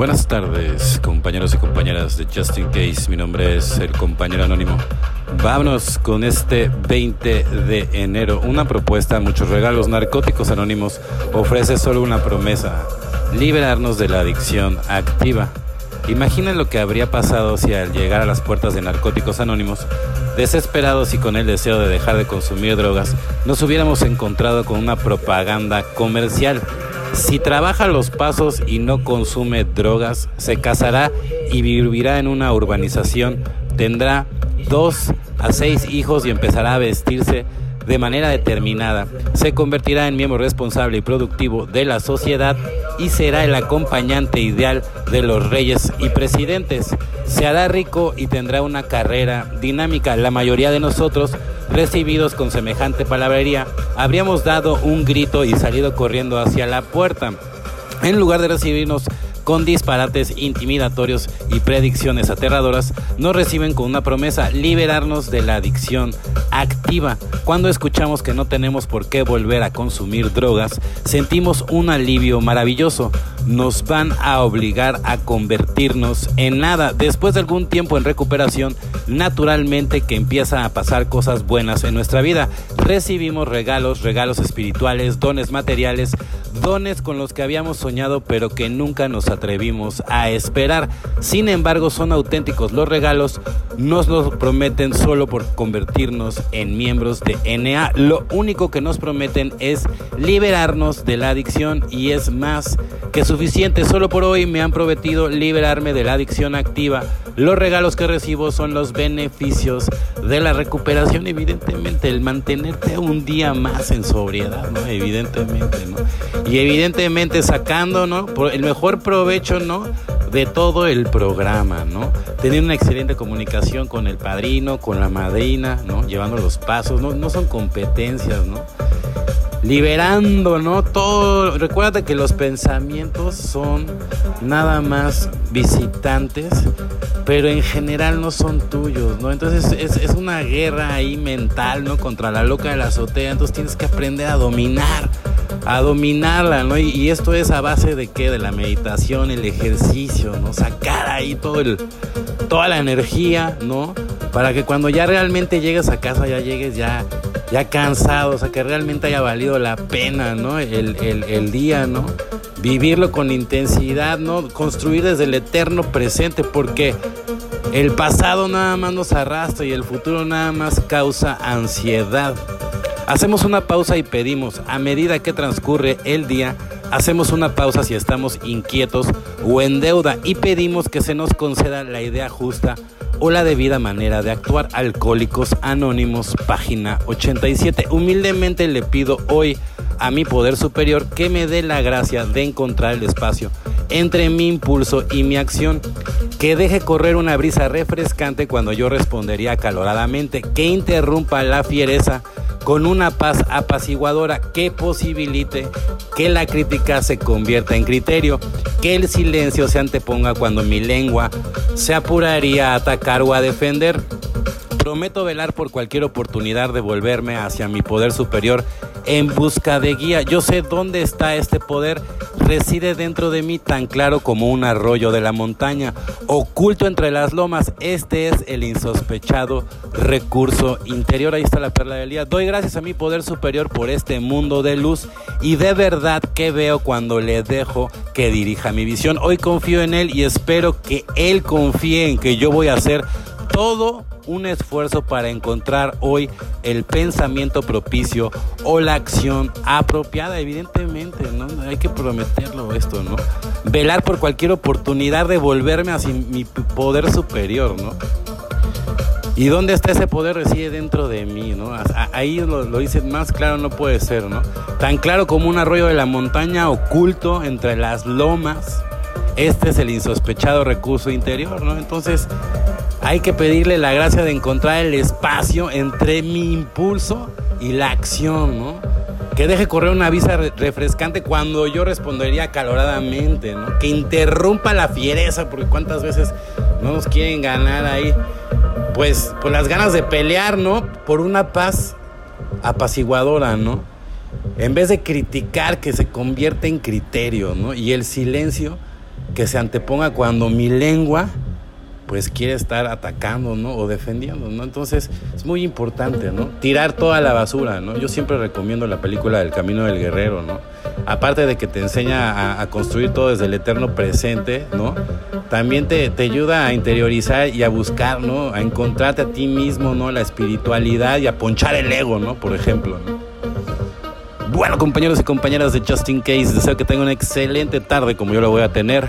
Buenas tardes, compañeros y compañeras de Justin Case. Mi nombre es el compañero anónimo. Vámonos con este 20 de enero. Una propuesta, muchos regalos. Narcóticos Anónimos ofrece solo una promesa: liberarnos de la adicción activa. Imaginen lo que habría pasado si al llegar a las puertas de Narcóticos Anónimos, desesperados y con el deseo de dejar de consumir drogas, nos hubiéramos encontrado con una propaganda comercial. Si trabaja los pasos y no consume drogas, se casará y vivirá en una urbanización, tendrá dos a seis hijos y empezará a vestirse de manera determinada. Se convertirá en miembro responsable y productivo de la sociedad y será el acompañante ideal de los reyes y presidentes. Se hará rico y tendrá una carrera dinámica. La mayoría de nosotros, recibidos con semejante palabrería, habríamos dado un grito y salido corriendo hacia la puerta. En lugar de recibirnos con disparates intimidatorios y predicciones aterradoras, nos reciben con una promesa, liberarnos de la adicción activa. Cuando escuchamos que no tenemos por qué volver a consumir drogas, sentimos un alivio maravilloso. Nos van a obligar a convertirnos en nada. Después de algún tiempo en recuperación, naturalmente que empiezan a pasar cosas buenas en nuestra vida. Recibimos regalos, regalos espirituales, dones materiales, dones con los que habíamos soñado pero que nunca nos atrevimos a esperar. Sin embargo, son auténticos los regalos, nos los prometen solo por convertirnos en miembros de NA. Lo único que nos prometen es liberarnos de la adicción y es más que suficiente. Solo por hoy me han prometido liberarme de la adicción activa. Los regalos que recibo son los beneficios de la recuperación, evidentemente, el mantenerte un día más en sobriedad, ¿no? Evidentemente, ¿no? Y evidentemente sacando, ¿no? el mejor provecho, ¿no? De todo el programa, ¿no? Teniendo una excelente comunicación con el padrino, con la madrina, ¿no? Llevando los pasos, ¿no? No son competencias, ¿no? Liberando, ¿no? Todo, recuerda que los pensamientos son nada más visitantes, pero en general no son tuyos, ¿no? Entonces es, es, una guerra ahí mental, ¿no? Contra la loca de la azotea, entonces tienes que aprender a dominar a dominarla, ¿no? Y, esto es a base de qué? De la meditación, el ejercicio, ¿no? Sacar ahí todo el, toda la energía, ¿no? Para que cuando ya realmente llegues a casa, ya llegues ya, ya cansado, o sea, que realmente haya valido la pena, ¿no? El, el día, ¿no? Vivirlo con intensidad, ¿no? Construir desde el eterno presente, porque el pasado nada más nos arrastra y el futuro nada más causa ansiedad. Hacemos una pausa y pedimos, a medida que transcurre el día, hacemos una pausa si estamos inquietos o en deuda y pedimos que se nos conceda la idea justa o la debida manera de actuar. Alcohólicos Anónimos, página 87. Humildemente le pido hoy a mi poder superior que me dé la gracia de encontrar el espacio entre mi impulso y mi acción, que deje correr una brisa refrescante cuando yo respondería acaloradamente, que interrumpa la fiereza con una paz apaciguadora que posibilite que la crítica se convierta en criterio, que el silencio se anteponga cuando mi lengua se apuraría a atacar o a defender. Prometo velar por cualquier oportunidad de volverme hacia mi poder superior en busca de guía. Yo sé dónde está este poder. Reside dentro de mí tan claro como un arroyo de la montaña, oculto entre las lomas. Este es el insospechado recurso interior. Ahí está la perla del día. Doy gracias a mi poder superior por este mundo de luz y de verdad que veo cuando le dejo que dirija mi visión. Hoy confío en él y espero que él confíe en que yo voy a hacer todo un esfuerzo para encontrar hoy el pensamiento propicio o la acción apropiada, evidentemente, ¿no? Hay que prometerlo esto, ¿no? Velar por cualquier oportunidad de volverme hacia mi poder superior, ¿no? ¿Y dónde está ese poder? Reside dentro de mí, ¿no? Ahí lo, lo dice más claro, no puede ser, ¿no? Tan claro como un arroyo de la montaña oculto entre las lomas. Este es el insospechado recurso interior, ¿no? Entonces, hay que pedirle la gracia de encontrar el espacio entre mi impulso y la acción, ¿no? Que deje correr una visa refrescante cuando yo respondería caloradamente, ¿no? Que interrumpa la fiereza, porque cuántas veces no nos quieren ganar ahí. Pues, por las ganas de pelear, ¿no? Por una paz apaciguadora, ¿no? En vez de criticar que se convierte en criterio, ¿no? Y el silencio que se anteponga cuando mi lengua pues quiere estar atacando, ¿no? O defendiendo, ¿no? Entonces es muy importante, ¿no? Tirar toda la basura, ¿no? Yo siempre recomiendo la película del Camino del Guerrero, ¿no? Aparte de que te enseña a, construir todo desde el eterno presente, ¿no? También te, te, ayuda a interiorizar y a buscar, ¿no? A encontrarte a ti mismo, ¿no? La espiritualidad y a ponchar el ego, ¿no? Por ejemplo, ¿no? Bueno, compañeros y compañeras de Justin Case, deseo que tengan una excelente tarde como yo lo voy a tener.